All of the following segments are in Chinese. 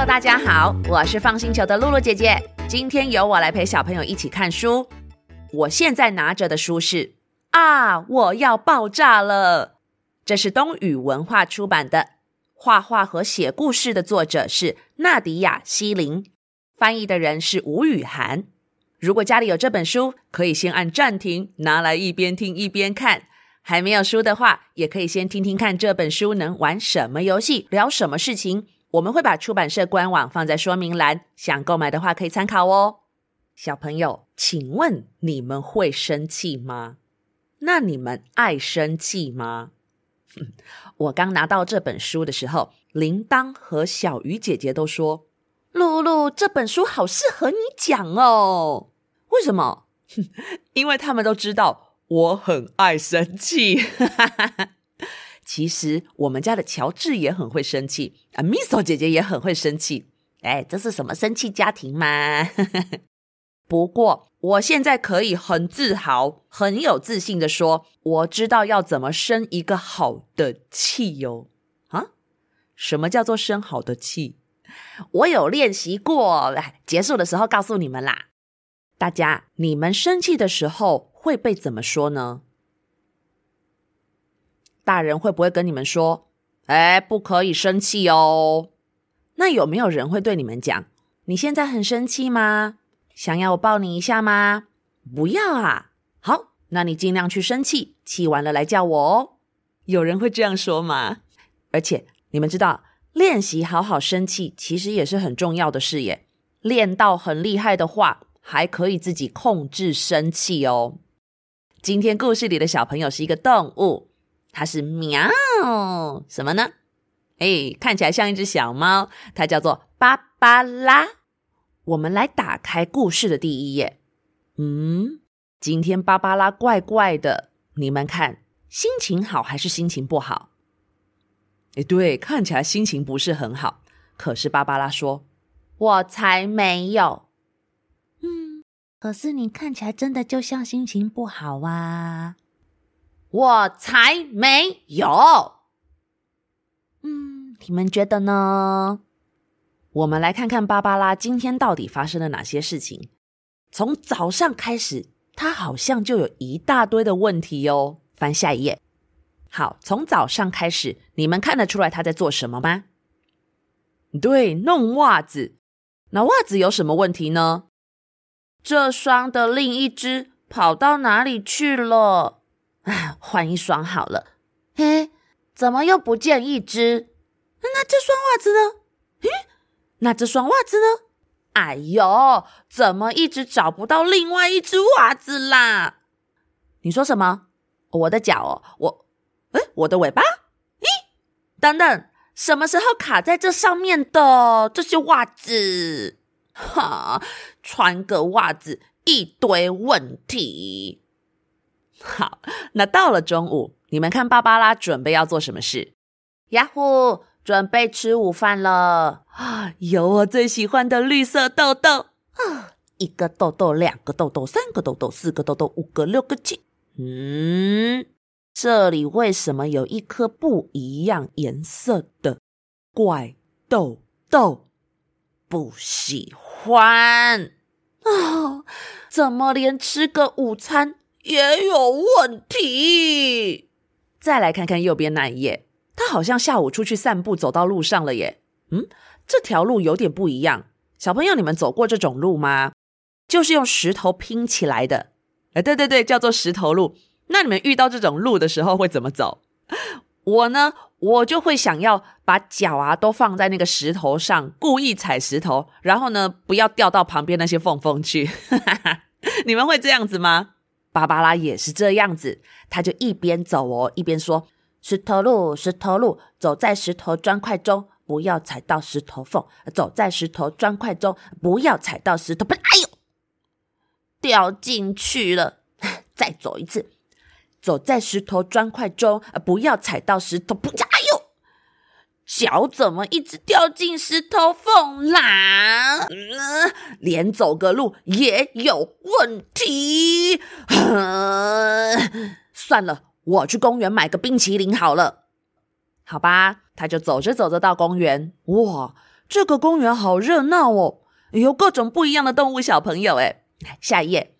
Hello，大家好，我是放星球的露露姐姐。今天由我来陪小朋友一起看书。我现在拿着的书是《啊，我要爆炸了》，这是东雨文化出版的。画画和写故事的作者是纳迪亚·西林，翻译的人是吴雨涵。如果家里有这本书，可以先按暂停，拿来一边听一边看。还没有书的话，也可以先听听看这本书能玩什么游戏，聊什么事情。我们会把出版社官网放在说明栏，想购买的话可以参考哦。小朋友，请问你们会生气吗？那你们爱生气吗？我刚拿到这本书的时候，铃铛和小鱼姐姐都说：“露露，这本书好适合你讲哦。”为什么？因为他们都知道。我很爱生气，其实我们家的乔治也很会生气啊，米索姐姐也很会生气。哎，这是什么生气家庭吗？不过我现在可以很自豪、很有自信的说，我知道要怎么生一个好的气哟。啊？什么叫做生好的气？我有练习过，来，结束的时候告诉你们啦。大家，你们生气的时候，会被怎么说呢？大人会不会跟你们说：“哎，不可以生气哦？”那有没有人会对你们讲：“你现在很生气吗？想要我抱你一下吗？”不要啊！好，那你尽量去生气，气完了来叫我哦。有人会这样说吗？而且你们知道，练习好好生气其实也是很重要的事耶。练到很厉害的话，还可以自己控制生气哦。今天故事里的小朋友是一个动物，它是喵，什么呢？哎，看起来像一只小猫，它叫做芭芭拉。我们来打开故事的第一页。嗯，今天芭芭拉怪怪的，你们看，心情好还是心情不好？哎，对，看起来心情不是很好。可是芭芭拉说：“我才没有。”嗯可是你看起来真的就像心情不好啊！我才没有。嗯，你们觉得呢？我们来看看芭芭拉今天到底发生了哪些事情。从早上开始，她好像就有一大堆的问题哟。翻下一页。好，从早上开始，你们看得出来她在做什么吗？对，弄袜子。那袜子有什么问题呢？这双的另一只跑到哪里去了？啊，换一双好了。嘿，怎么又不见一只？那这双袜子呢？咦，那这双袜子呢？哎呦，怎么一直找不到另外一只袜子啦？你说什么？我的脚哦，我，哎，我的尾巴？咦，等等，什么时候卡在这上面的这些袜子？哈，穿个袜子一堆问题。好，那到了中午，你们看芭芭拉准备要做什么事？呀呼，准备吃午饭了。啊，有我最喜欢的绿色豆豆啊！一个豆豆，两个豆豆，三个豆豆，四个豆豆，五个，六个，七。嗯，这里为什么有一颗不一样颜色的怪豆豆？不喜欢啊、怎么连吃个午餐也有问题？再来看看右边那一页，他好像下午出去散步，走到路上了耶。嗯，这条路有点不一样。小朋友，你们走过这种路吗？就是用石头拼起来的。哎，对对对，叫做石头路。那你们遇到这种路的时候会怎么走？我呢，我就会想要把脚啊都放在那个石头上，故意踩石头，然后呢，不要掉到旁边那些缝缝去。你们会这样子吗？芭芭拉也是这样子，他就一边走哦，一边说：“石头路，石头路，走在石头砖块中，不要踩到石头缝；走在石头砖块中，不要踩到石头，不，哎呦，掉进去了。再走一次。”走在石头砖块中，不要踩到石头。不，哎，脚怎么一直掉进石头缝啦？嗯，连走个路也有问题。嗯，算了，我去公园买个冰淇淋好了。好吧，他就走着走着到公园。哇，这个公园好热闹哦，有各种不一样的动物小朋友。哎，下一页，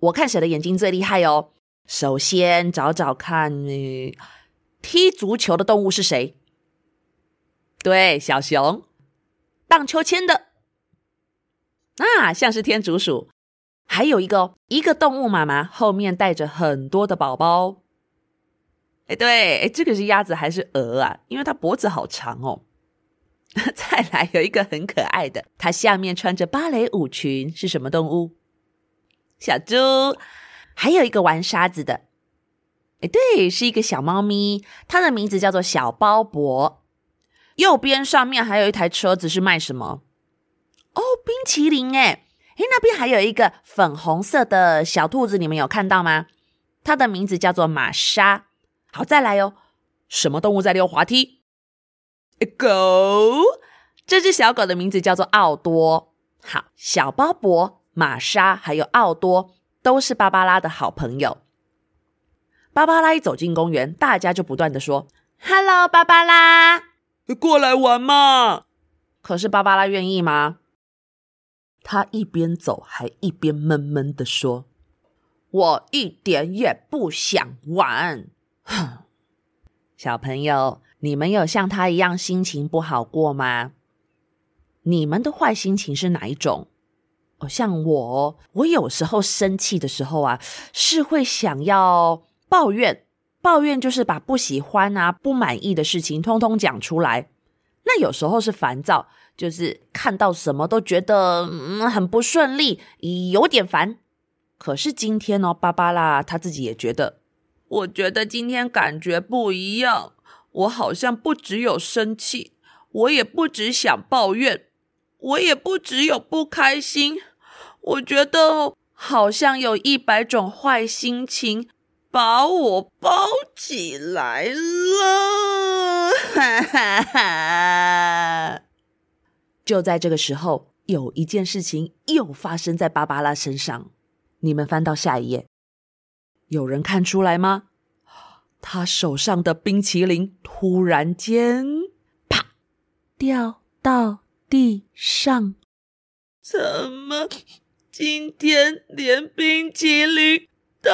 我看谁的眼睛最厉害哦。首先找找看，嗯，踢足球的动物是谁？对，小熊。荡秋千的，啊，像是天竺鼠。还有一个，一个动物妈妈后面带着很多的宝宝。哎，对，这个是鸭子还是鹅啊？因为它脖子好长哦。再来有一个很可爱的，它下面穿着芭蕾舞裙，是什么动物？小猪。还有一个玩沙子的，哎，对，是一个小猫咪，它的名字叫做小鲍伯。右边上面还有一台车子，是卖什么？哦，冰淇淋哎！诶，那边还有一个粉红色的小兔子，你们有看到吗？它的名字叫做玛莎。好，再来哦。什么动物在溜滑梯？狗。这只小狗的名字叫做奥多。好，小鲍勃、玛莎还有奥多都是芭芭拉的好朋友。芭芭拉一走进公园，大家就不断的说：“Hello，芭芭拉。”过来玩嘛！可是芭芭拉愿意吗？他一边走还一边闷闷的说：“我一点也不想玩。”哼，小朋友，你们有像他一样心情不好过吗？你们的坏心情是哪一种？哦，像我，我有时候生气的时候啊，是会想要抱怨。抱怨就是把不喜欢啊、不满意的事情通通讲出来。那有时候是烦躁，就是看到什么都觉得嗯很不顺利，有点烦。可是今天哦，芭芭拉她自己也觉得，我觉得今天感觉不一样。我好像不只有生气，我也不只想抱怨，我也不只有不开心。我觉得好像有一百种坏心情。把我包起来了，哈哈哈！就在这个时候，有一件事情又发生在芭芭拉身上。你们翻到下一页，有人看出来吗？他手上的冰淇淋突然间啪掉到地上。怎么今天连冰淇淋都？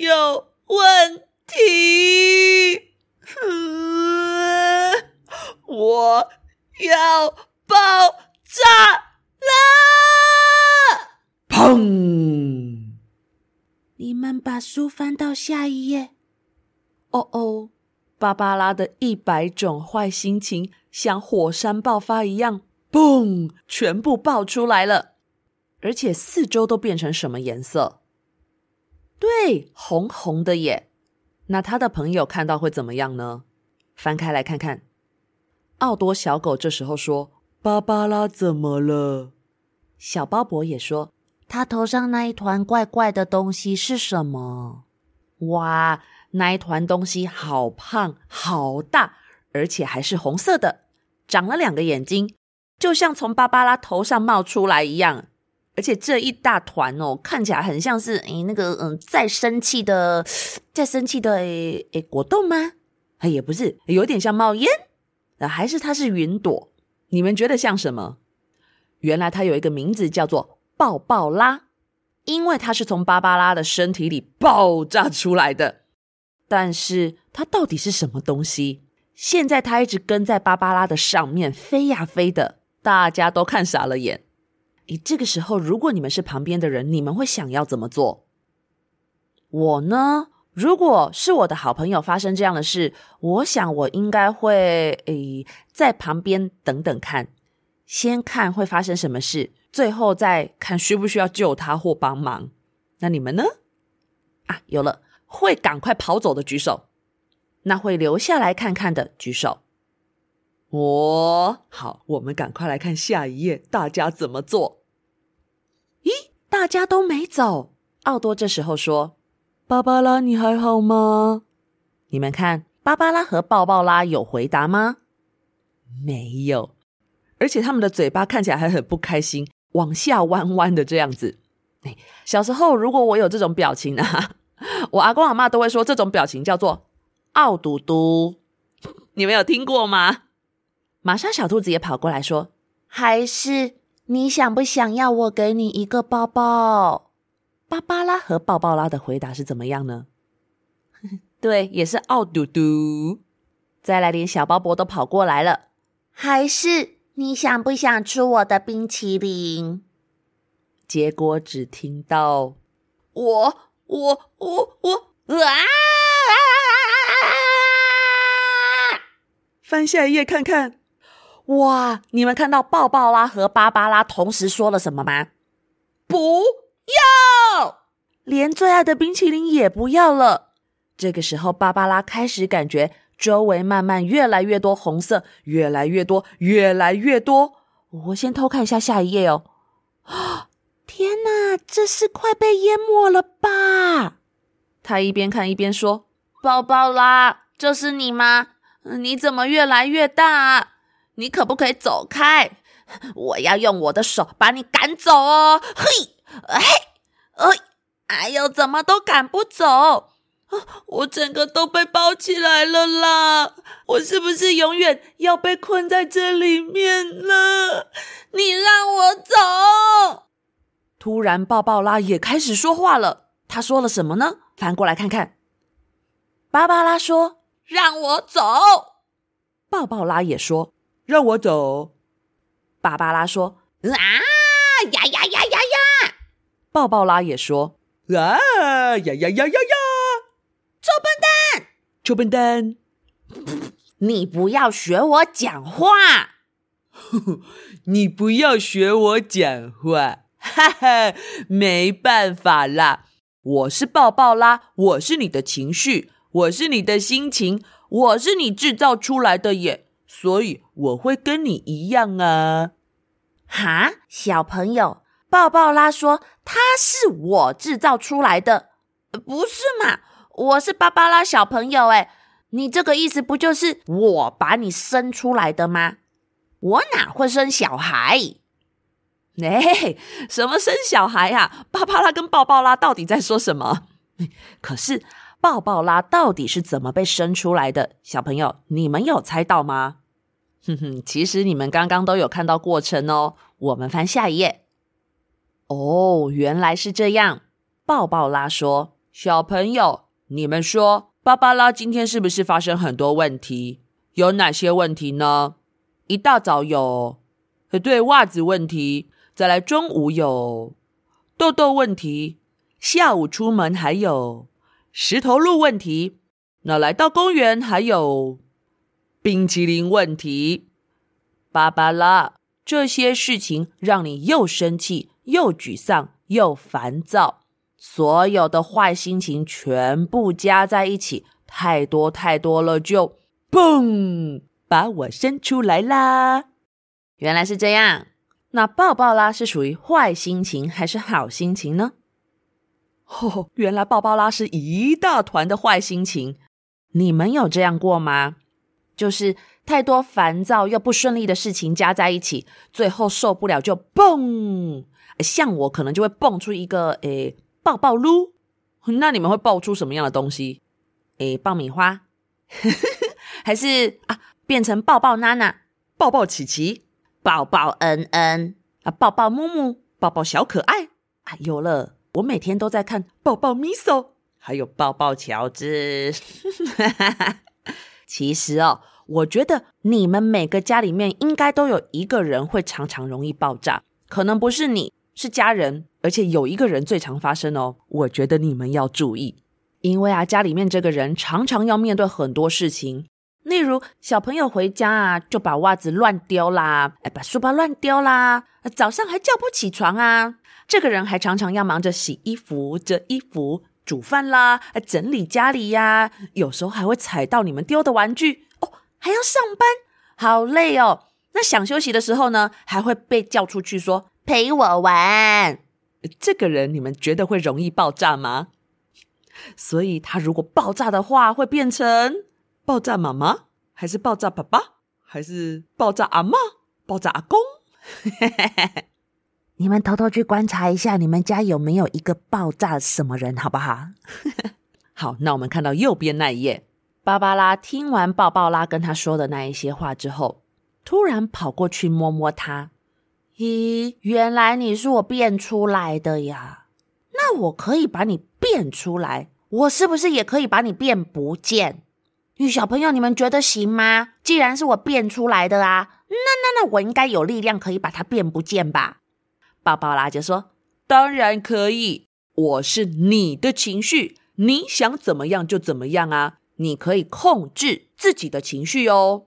有问题，我要爆炸了！砰！你们把书翻到下一页。哦哦，芭芭拉的一百种坏心情像火山爆发一样，嘣，全部爆出来了，而且四周都变成什么颜色？对，红红的耶。那他的朋友看到会怎么样呢？翻开来看看。奥多小狗这时候说：“芭芭拉怎么了？”小鲍勃也说：“他头上那一团怪怪的东西是什么？”哇，那一团东西好胖、好大，而且还是红色的，长了两个眼睛，就像从芭芭拉头上冒出来一样。而且这一大团哦，看起来很像是诶那个嗯，在生气的，在生气的诶诶果冻吗？哎，也不是，有点像冒烟，还是它是云朵？你们觉得像什么？原来它有一个名字叫做爆爆拉，因为它是从芭芭拉的身体里爆炸出来的。但是它到底是什么东西？现在它一直跟在芭芭拉的上面飞呀飞的，大家都看傻了眼。你，这个时候，如果你们是旁边的人，你们会想要怎么做？我呢？如果是我的好朋友发生这样的事，我想我应该会诶，在旁边等等看，先看会发生什么事，最后再看需不需要救他或帮忙。那你们呢？啊，有了，会赶快跑走的举手，那会留下来看看的举手。哦，好，我们赶快来看下一页，大家怎么做？大家都没走。奥多这时候说：“芭芭拉，你还好吗？”你们看，芭芭拉和抱抱拉有回答吗？没有，而且他们的嘴巴看起来还很不开心，往下弯弯的这样子。哎，小时候如果我有这种表情啊，我阿公阿妈都会说这种表情叫做“奥嘟嘟”。你们有听过吗？玛莎小兔子也跑过来说：“还是你想不想要我给你一个包包？”芭芭拉和抱抱拉的回答是怎么样呢？对，也是傲嘟嘟。再来，连小鲍勃都跑过来了。还是你想不想吃我的冰淇淋？结果只听到我我我我啊！翻下一页看看，哇！你们看到抱抱拉和芭芭拉同时说了什么吗？不要！连最爱的冰淇淋也不要了。这个时候，芭芭拉开始感觉周围慢慢越来越多红色，越来越多，越来越多。我先偷看一下下一页哦。啊！天哪，这是快被淹没了吧？他一边看一边说：“抱抱拉，这是你吗？你怎么越来越大？你可不可以走开？我要用我的手把你赶走哦！”嘿，嘿，哎，哎呦，怎么都赶不走？我整个都被包起来了啦！我是不是永远要被困在这里面了？你让我走！突然，抱抱拉也开始说话了。他说了什么呢？翻过来看看。芭芭拉说：“让我走。”抱抱拉也说：“让我走。”芭芭拉说：“啊呀呀呀呀呀！”抱抱拉也说：“啊呀呀呀呀呀！”臭笨蛋，臭笨蛋，你不要学我讲话！你不要学我讲话！哈哈，没办法啦，我是抱抱啦，我是你的情绪，我是你的心情，我是你制造出来的耶，所以我会跟你一样啊。哈，小朋友，抱抱拉说他是我制造出来的，不是嘛？我是芭芭拉小朋友，诶，你这个意思不就是我把你生出来的吗？我哪会生小孩？哎，什么生小孩呀？芭芭拉跟抱抱拉到底在说什么？可是抱抱拉到底是怎么被生出来的？小朋友，你们有猜到吗？哼哼，其实你们刚刚都有看到过程哦。我们翻下一页。哦，原来是这样。抱抱拉说：“小朋友，你们说芭芭拉今天是不是发生很多问题？有哪些问题呢？一大早有，对，袜子问题。”再来，中午有痘痘问题，下午出门还有石头路问题，那来到公园还有冰淇淋问题。芭芭拉，这些事情让你又生气又沮丧又烦躁，所有的坏心情全部加在一起，太多太多了，就嘣，把我生出来啦！原来是这样。那抱抱拉是属于坏心情还是好心情呢？哦，原来抱抱拉是一大团的坏心情。你们有这样过吗？就是太多烦躁又不顺利的事情加在一起，最后受不了就蹦。像我可能就会蹦出一个诶抱抱噜。那你们会爆出什么样的东西？诶，爆米花，还是啊变成抱抱娜娜、抱抱琪琪？抱抱恩恩啊，抱抱木木，抱抱小可爱啊！有了，我每天都在看抱抱咪索，还有抱抱乔治。其实哦，我觉得你们每个家里面应该都有一个人会常常容易爆炸，可能不是你，是家人，而且有一个人最常发生哦。我觉得你们要注意，因为啊，家里面这个人常常要面对很多事情。例如，小朋友回家啊，就把袜子乱丢啦，哎，把书包乱丢啦，早上还叫不起床啊。这个人还常常要忙着洗衣服、折衣服、煮饭啦，整理家里呀。有时候还会踩到你们丢的玩具哦，还要上班，好累哦。那想休息的时候呢，还会被叫出去说陪我玩。这个人你们觉得会容易爆炸吗？所以他如果爆炸的话，会变成。爆炸妈妈，还是爆炸爸爸，还是爆炸阿妈，爆炸阿公？你们偷偷去观察一下，你们家有没有一个爆炸什么人，好不好？好，那我们看到右边那一页，芭芭拉听完抱抱拉跟他说的那一些话之后，突然跑过去摸摸他。咦，原来你是我变出来的呀？那我可以把你变出来，我是不是也可以把你变不见？女小朋友，你们觉得行吗？既然是我变出来的啊，那那那我应该有力量可以把它变不见吧？芭芭拉就说：“当然可以，我是你的情绪，你想怎么样就怎么样啊，你可以控制自己的情绪哦。”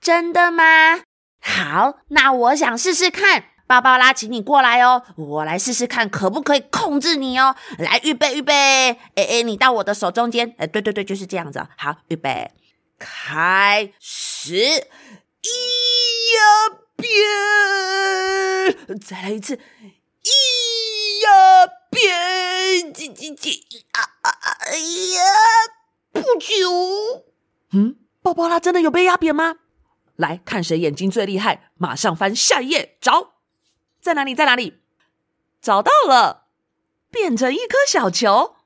真的吗？好，那我想试试看。芭芭拉，请你过来哦，我来试试看可不可以控制你哦。来，预备，预备，哎哎，你到我的手中间，哎，对对对，就是这样子。好，预备，开始，一呀变，再来一次，咿呀变，叽叽叽啊啊啊！哎呀，不久，嗯，芭芭拉真的有被压扁吗？来看谁眼睛最厉害，马上翻下一页找。在哪里？在哪里？找到了，变成一颗小球。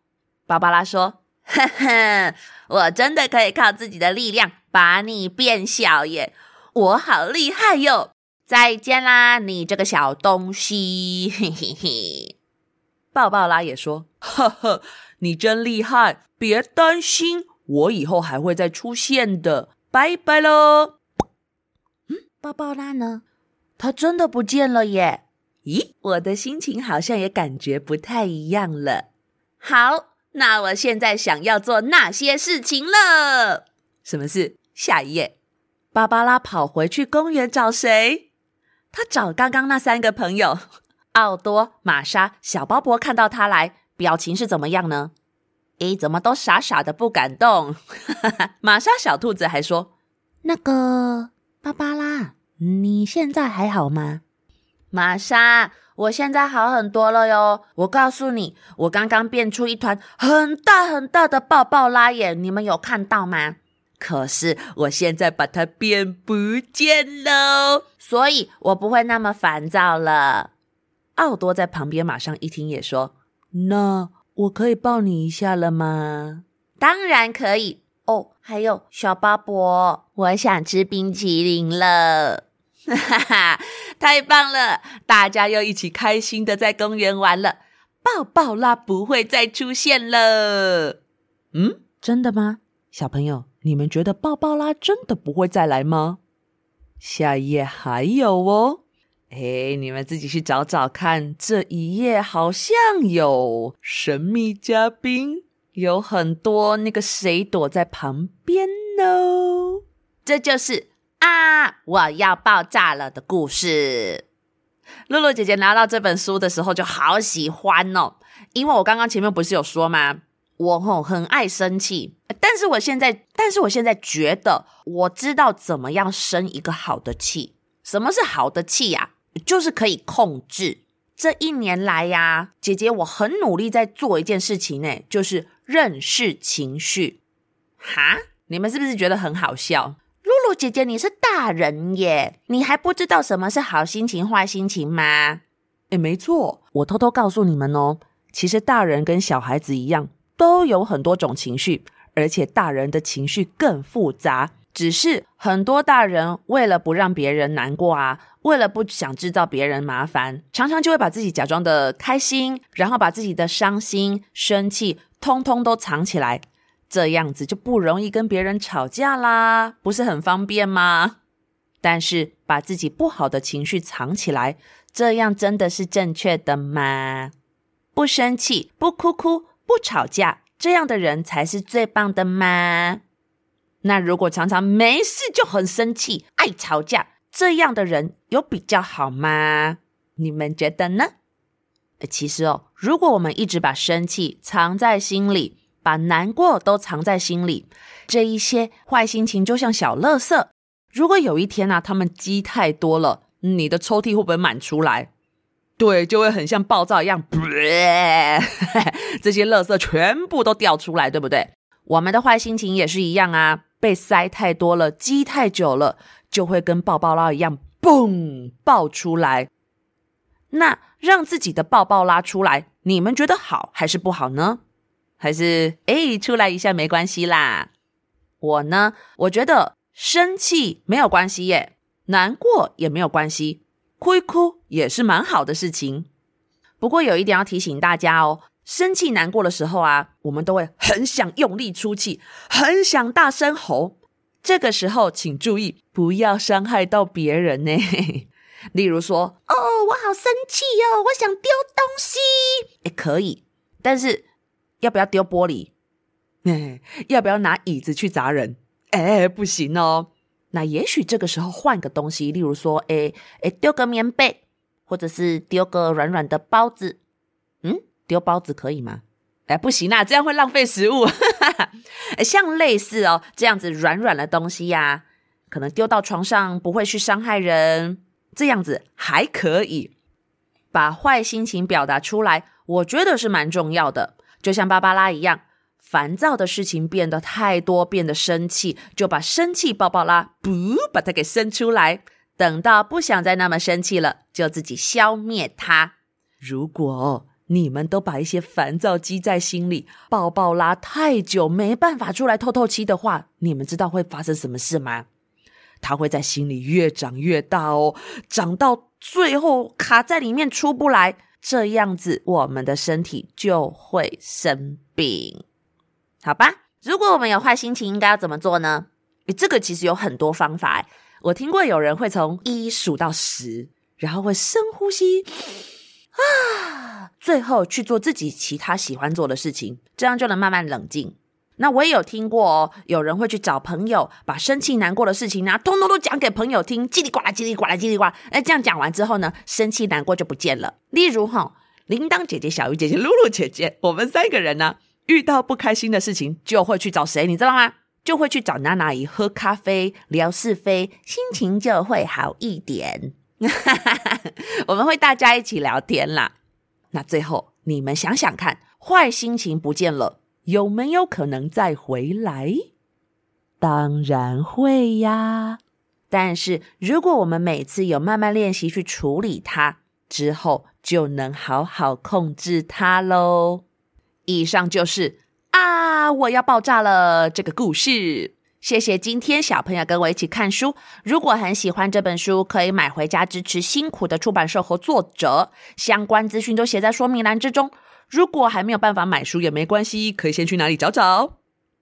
芭芭拉说：“哈哈，我真的可以靠自己的力量把你变小耶！我好厉害哟！再见啦，你这个小东西！”嘿嘿嘿。抱抱拉也说：“呵呵，你真厉害，别担心，我以后还会再出现的。拜拜喽。”嗯，抱抱拉呢？他真的不见了耶！咦，我的心情好像也感觉不太一样了。好，那我现在想要做那些事情了。什么事？下一页。芭芭拉跑回去公园找谁？他找刚刚那三个朋友：奥多、玛莎、小鲍勃。看到他来，表情是怎么样呢？诶，怎么都傻傻的不敢动？玛莎小兔子还说：“那个芭芭拉，你现在还好吗？”玛莎，我现在好很多了哟！我告诉你，我刚刚变出一团很大很大的爆爆拉耶，你们有看到吗？可是我现在把它变不见了，所以我不会那么烦躁了。奥多在旁边马上一听也说：“那我可以抱你一下了吗？”当然可以哦。还有小巴伯，我想吃冰淇淋了。哈哈，太棒了！大家又一起开心的在公园玩了。抱抱啦不会再出现了。嗯，真的吗？小朋友，你们觉得芭芭拉真的不会再来吗？下一页还有哦。哎，你们自己去找找看。这一页好像有神秘嘉宾，有很多那个谁躲在旁边呢？这就是。啊！我要爆炸了的故事。露露姐姐拿到这本书的时候就好喜欢哦，因为我刚刚前面不是有说吗？我吼很爱生气，但是我现在，但是我现在觉得我知道怎么样生一个好的气。什么是好的气呀？就是可以控制。这一年来呀，姐姐我很努力在做一件事情呢，就是认识情绪。哈？你们是不是觉得很好笑？露露姐姐，你是大人耶，你还不知道什么是好心情、坏心情吗？诶，没错，我偷偷告诉你们哦，其实大人跟小孩子一样，都有很多种情绪，而且大人的情绪更复杂。只是很多大人为了不让别人难过啊，为了不想制造别人麻烦，常常就会把自己假装的开心，然后把自己的伤心、生气，通通都藏起来。这样子就不容易跟别人吵架啦，不是很方便吗？但是把自己不好的情绪藏起来，这样真的是正确的吗？不生气，不哭哭，不吵架，这样的人才是最棒的吗？那如果常常没事就很生气，爱吵架，这样的人有比较好吗？你们觉得呢？其实哦，如果我们一直把生气藏在心里，把难过都藏在心里，这一些坏心情就像小垃圾。如果有一天啊，他们积太多了，你的抽屉会不会满出来？对，就会很像暴躁一样，这些垃圾全部都掉出来，对不对？我们的坏心情也是一样啊，被塞太多了，积太久了，就会跟爆爆拉一样，嘣，爆出来。那让自己的爆爆拉出来，你们觉得好还是不好呢？还是诶，出来一下没关系啦。我呢，我觉得生气没有关系耶。难过也没有关系，哭一哭也是蛮好的事情。不过有一点要提醒大家哦，生气难过的时候啊，我们都会很想用力出气，很想大声吼。这个时候请注意，不要伤害到别人呢。例如说，哦，我好生气哦，我想丢东西。也，可以，但是要不要丢玻璃？要不要拿椅子去砸人？诶，不行哦。那也许这个时候换个东西，例如说，诶诶，丢个棉被，或者是丢个软软的包子。嗯，丢包子可以吗？诶，不行啊，这样会浪费食物。诶，像类似哦这样子软软的东西呀，可能丢到床上不会去伤害人。这样子还可以把坏心情表达出来，我觉得是蛮重要的。就像芭芭拉一样，烦躁的事情变得太多，变得生气，就把生气抱抱啦，不把它给生出来。等到不想再那么生气了，就自己消灭它。如果你们都把一些烦躁积在心里，抱抱啦太久，没办法出来透透气的话，你们知道会发生什么事吗？它会在心里越长越大哦，长到最后卡在里面出不来，这样子我们的身体就会生病，好吧？如果我们有坏心情，应该要怎么做呢？诶，这个其实有很多方法。我听过有人会从一数到十，然后会深呼吸，啊，最后去做自己其他喜欢做的事情，这样就能慢慢冷静。那我也有听过哦，有人会去找朋友，把生气难过的事情呢，通通都讲给朋友听，叽里呱啦，叽里呱啦，叽里呱啦。哎，这样讲完之后呢，生气难过就不见了。例如哈，铃铛姐姐、小鱼姐姐、露露姐姐，我们三个人呢，遇到不开心的事情，就会去找谁？你知道吗？就会去找娜娜姨喝咖啡，聊是非，心情就会好一点。我们会大家一起聊天啦。那最后，你们想想看，坏心情不见了。有没有可能再回来？当然会呀。但是如果我们每次有慢慢练习去处理它，之后就能好好控制它喽。以上就是啊，我要爆炸了这个故事。谢谢今天小朋友跟我一起看书。如果很喜欢这本书，可以买回家支持辛苦的出版社和作者。相关资讯都写在说明栏之中。如果还没有办法买书也没关系，可以先去哪里找找？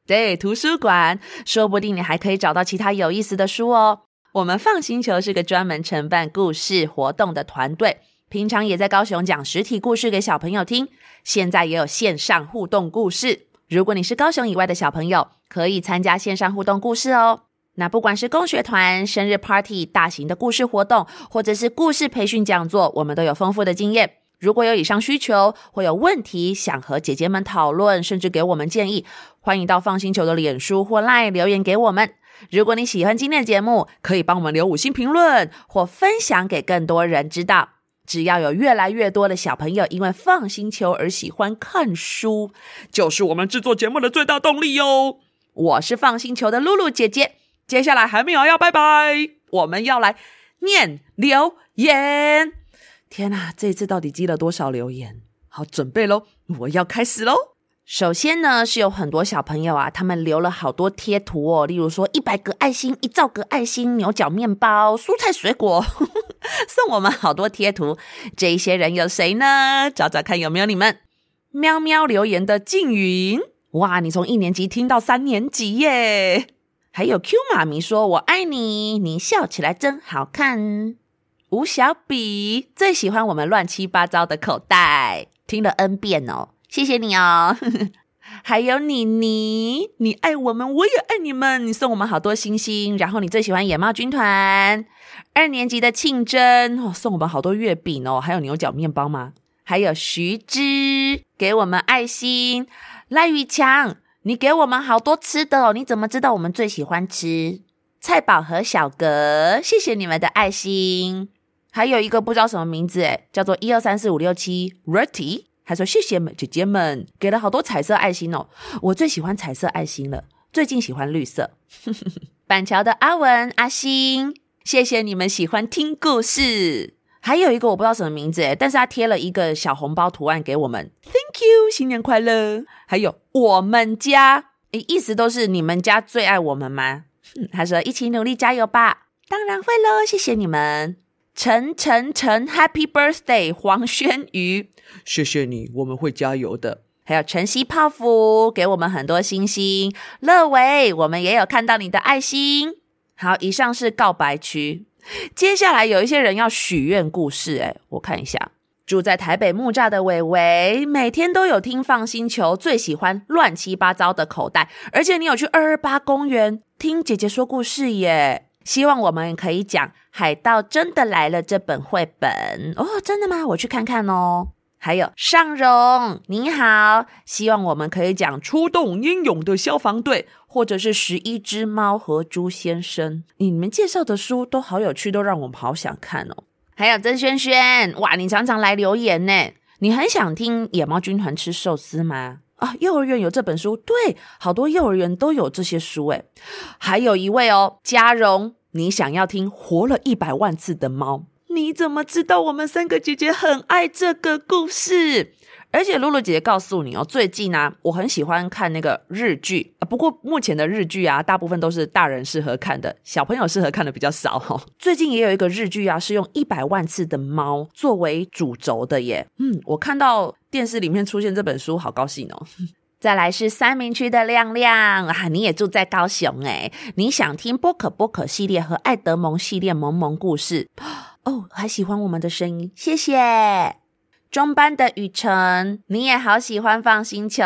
对，图书馆，说不定你还可以找到其他有意思的书哦。我们放星球是个专门承办故事活动的团队，平常也在高雄讲实体故事给小朋友听，现在也有线上互动故事。如果你是高雄以外的小朋友，可以参加线上互动故事哦。那不管是工学团、生日 party、大型的故事活动，或者是故事培训讲座，我们都有丰富的经验。如果有以上需求，或有问题想和姐姐们讨论，甚至给我们建议，欢迎到放心球的脸书或 LINE 留言给我们。如果你喜欢今天的节目，可以帮我们留五星评论，或分享给更多人知道。只要有越来越多的小朋友因为 FUN 星球而喜欢看书，就是我们制作节目的最大动力哟。我是 FUN 星球的露露姐姐，接下来还没有要拜拜，我们要来念留言。天哪，这次到底积了多少留言？好，准备喽，我要开始喽。首先呢，是有很多小朋友啊，他们留了好多贴图哦，例如说一百个爱心、一兆个爱心、牛角面包、蔬菜水果，送我们好多贴图。这一些人有谁呢？找找看有没有你们。喵喵留言的静云，哇，你从一年级听到三年级耶。还有 Q 妈咪说：“我爱你，你笑起来真好看。”吴小比最喜欢我们乱七八糟的口袋，听了 N 遍哦，谢谢你哦。还有妮妮，你爱我们，我也爱你们。你送我们好多星星，然后你最喜欢野猫军团。二年级的庆珍哦，送我们好多月饼哦，还有牛角面包吗？还有徐之给我们爱心。赖宇强，你给我们好多吃的哦，你怎么知道我们最喜欢吃？蔡宝和小格，谢谢你们的爱心。还有一个不知道什么名字诶，叫做一二三四五六七 Rutty，他说谢谢们姐姐们给了好多彩色爱心哦，我最喜欢彩色爱心了，最近喜欢绿色。板桥的阿文阿星，谢谢你们喜欢听故事。还有一个我不知道什么名字诶，但是他贴了一个小红包图案给我们，Thank you，新年快乐。还有我们家，诶，意思都是你们家最爱我们吗？他说一起努力加油吧。当然会喽，谢谢你们。陈陈陈，Happy Birthday，黄轩瑜，谢谢你，我们会加油的。还有晨曦泡芙，给我们很多星星。乐维，我们也有看到你的爱心。好，以上是告白区。接下来有一些人要许愿故事，诶，我看一下。住在台北木栅的伟伟，每天都有听 FUN 星球，最喜欢乱七八糟的口袋，而且你有去二二八公园听姐姐说故事耶。希望我们可以讲《海盗真的来了》这本绘本哦，真的吗？我去看看哦。还有尚荣，你好，希望我们可以讲《出动英勇的消防队》，或者是《十一只猫和猪先生》。你们介绍的书都好有趣，都让我们好想看哦。还有曾轩轩，哇，你常常来留言呢。你很想听野猫军团吃寿司吗？啊，幼儿园有这本书，对，好多幼儿园都有这些书诶。还有一位哦，嘉荣，你想要听活了一百万次的猫？你怎么知道我们三个姐姐很爱这个故事？而且露露姐姐告诉你哦，最近呢、我很喜欢看那个日剧。不过目前的日剧啊，大部分都是大人适合看的，小朋友适合看的比较少哈、最近也有一个日剧啊，是用一百万次的猫作为主轴的耶。嗯，我看到电视里面出现这本书，好高兴哦。再来是三民区的亮亮啊，你也住在高雄诶，你想听波可波可系列和爱德蒙系列萌萌故事 哦，还喜欢我们的声音，谢谢。中班的雨辰，你也好喜欢放星球，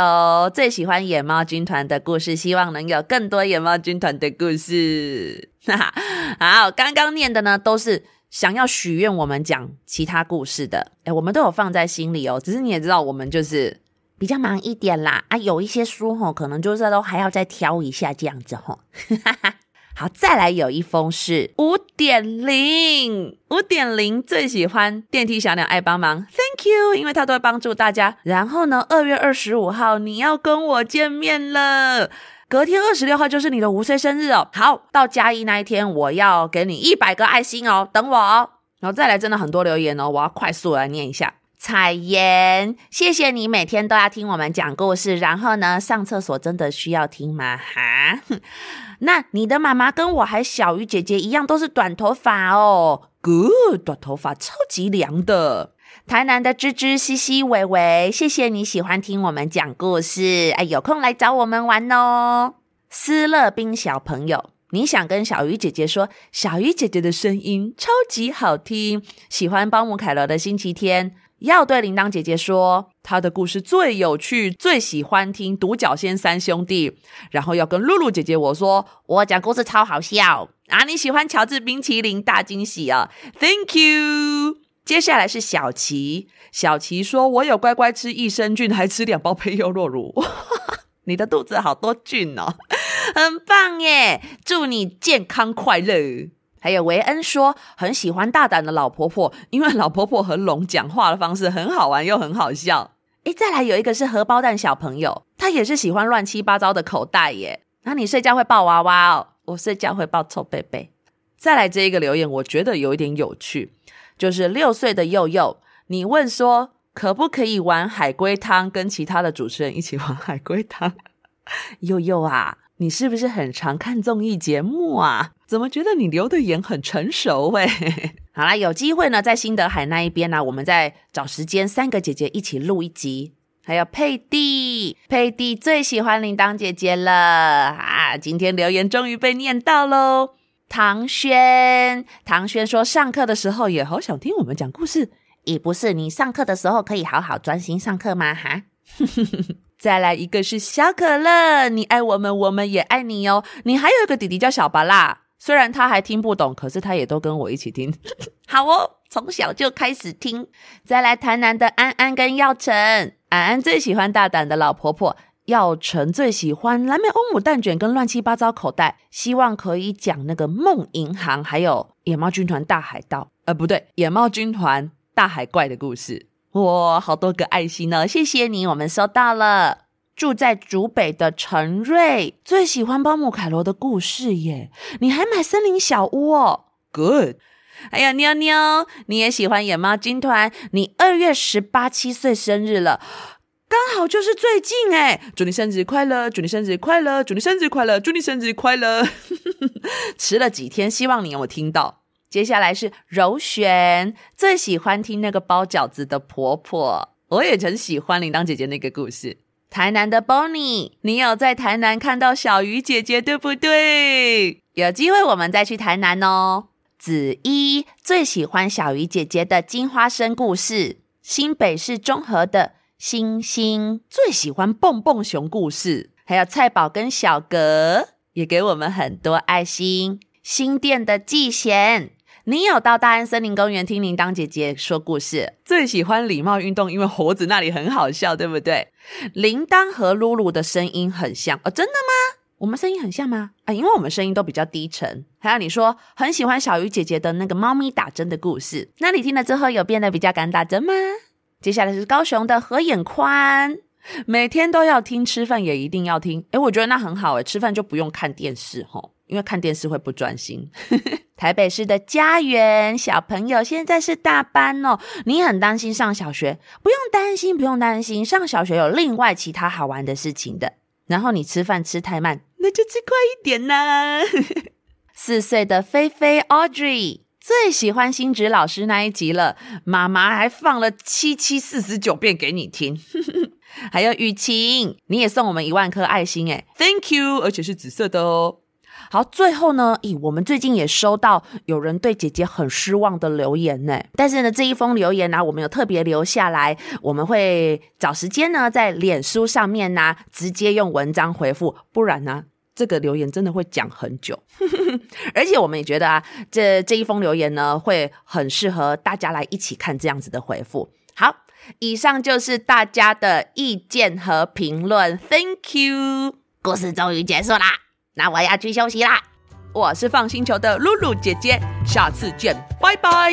最喜欢野猫军团的故事，希望能有更多野猫军团的故事。哈哈，好，刚刚念的呢都是想要许愿我们讲其他故事的，诶，我们都有放在心里哦。只是你也知道，我们就是比较忙一点啦，啊，有一些书吼，可能就是都还要再挑一下这样子吼。哈哈。好，再来有一封是五点零，五点零最喜欢电梯小鸟爱帮忙，Thank you，因为他都会帮助大家。然后呢，二月二十五号你要跟我见面了，隔天二十六号就是你的五岁生日哦。好，到嘉义那一天，我要给你一百个爱心哦，等我哦。然后再来，真的很多留言哦，我要快速来念一下。彩妍，谢谢你每天都要听我们讲故事。然后呢，上厕所真的需要听吗？哈。那你的妈妈跟我还小鱼姐姐一样，都是短头发哦。Good，短头发超级凉的。台南的芝芝、西西、伟伟，谢谢你喜欢听我们讲故事。哎，有空来找我们玩哦。斯乐冰小朋友，你想跟小鱼姐姐说，小鱼姐姐的声音超级好听，喜欢包姆凯罗的星期天。要对铃铛姐姐说，她的故事最有趣，最喜欢听独角仙三兄弟。然后要跟露露姐姐我说，我讲故事超好笑啊！你喜欢乔治冰淇淋，大惊喜啊！Thank you。接下来是小琪，小琪说，我有乖乖吃益生菌，还吃两包培优酪乳。你的肚子好多菌哦，很棒耶！祝你健康快乐。还有维恩说很喜欢大胆的老婆婆，因为老婆婆和龙讲话的方式很好玩又很好笑。诶，再来有一个是荷包蛋小朋友，他也是喜欢乱七八糟的口袋耶。那你睡觉会抱娃娃哦？我睡觉会抱臭贝贝。再来这一个留言，我觉得有一点有趣，就是六岁的佑佑，你问说可不可以玩海龟汤，跟其他的主持人一起玩海龟汤？佑佑啊。你是不是很常看综艺节目啊？怎么觉得你留的言很成熟喂？好啦，有机会呢，在新德海那一边呢，我们再找时间，三个姐姐一起录一集。还有佩蒂，佩蒂最喜欢铃铛姐姐了啊！今天留言终于被念到喽。唐轩，唐轩说上课的时候也好想听我们讲故事，也不是你上课的时候可以好好专心上课吗？哈。再来一个是小可乐，你爱我们，我们也爱你哦。你还有一个弟弟叫小巴拉，虽然他还听不懂，可是他也都跟我一起听。好哦，从小就开始听。再来台南的安安跟耀成，安安最喜欢大胆的老婆婆，耀成最喜欢蓝莓欧姆蛋卷跟乱七八糟口袋，希望可以讲那个梦银行，还有野猫军团大海盗，呃，不对，野猫军团大海怪的故事。哇，好多个爱心呢！谢谢你，我们收到了。住在竹北的陈瑞最喜欢包姆凯罗的故事耶，你还买森林小屋哦，Good。还有妞妞，你也喜欢野猫军团，你二月十八七岁生日了，刚好就是最近哎，祝你生日快乐，祝你生日快乐，祝你生日快乐，祝你生日快乐。迟了几天，希望你有听到。接下来是柔璇，最喜欢听那个包饺子的婆婆，我也很喜欢铃铛姐姐那个故事。台南的 Bonnie，你有在台南看到小鱼姐姐对不对？有机会我们再去台南哦。子一最喜欢小鱼姐姐的金花生故事。新北市中和的星星最喜欢蹦蹦熊故事，还有菜宝跟小格也给我们很多爱心。新店的季贤，你有到大安森林公园听铃铛姐姐说故事，最喜欢礼貌运动，因为猴子那里很好笑，对不对？铃铛和露露的声音很像哦，真的吗？我们声音很像吗？啊，因为我们声音都比较低沉。还有你说很喜欢小鱼姐姐的那个猫咪打针的故事，那你听了之后有变得比较敢打针吗？接下来是高雄的何眼宽，每天都要听，吃饭也一定要听。诶，我觉得那很好诶，吃饭就不用看电视吼，因为看电视会不专心。台北市的家园小朋友现在是大班哦，你很担心上小学？不用担心，不用担心，上小学有另外其他好玩的事情的。然后你吃饭吃太慢，那就吃快一点呐。四岁的菲菲 Audrey 最喜欢星芷老师那一集了，妈妈还放了七七四十九遍给你听。还有雨晴，你也送我们一万颗爱心诶，Thank you，而且是紫色的哦。好，最后呢，咦，我们最近也收到有人对姐姐很失望的留言呢。但是呢，这一封留言呢、我们有特别留下来，我们会找时间呢，在脸书上面呢，直接用文章回复，不然呢，这个留言真的会讲很久。而且我们也觉得啊，这这一封留言呢，会很适合大家来一起看这样子的回复。好，以上就是大家的意见和评论，Thank you，故事终于结束啦。那我要去休息啦，我是放星球的露露姐姐，下次见，拜拜。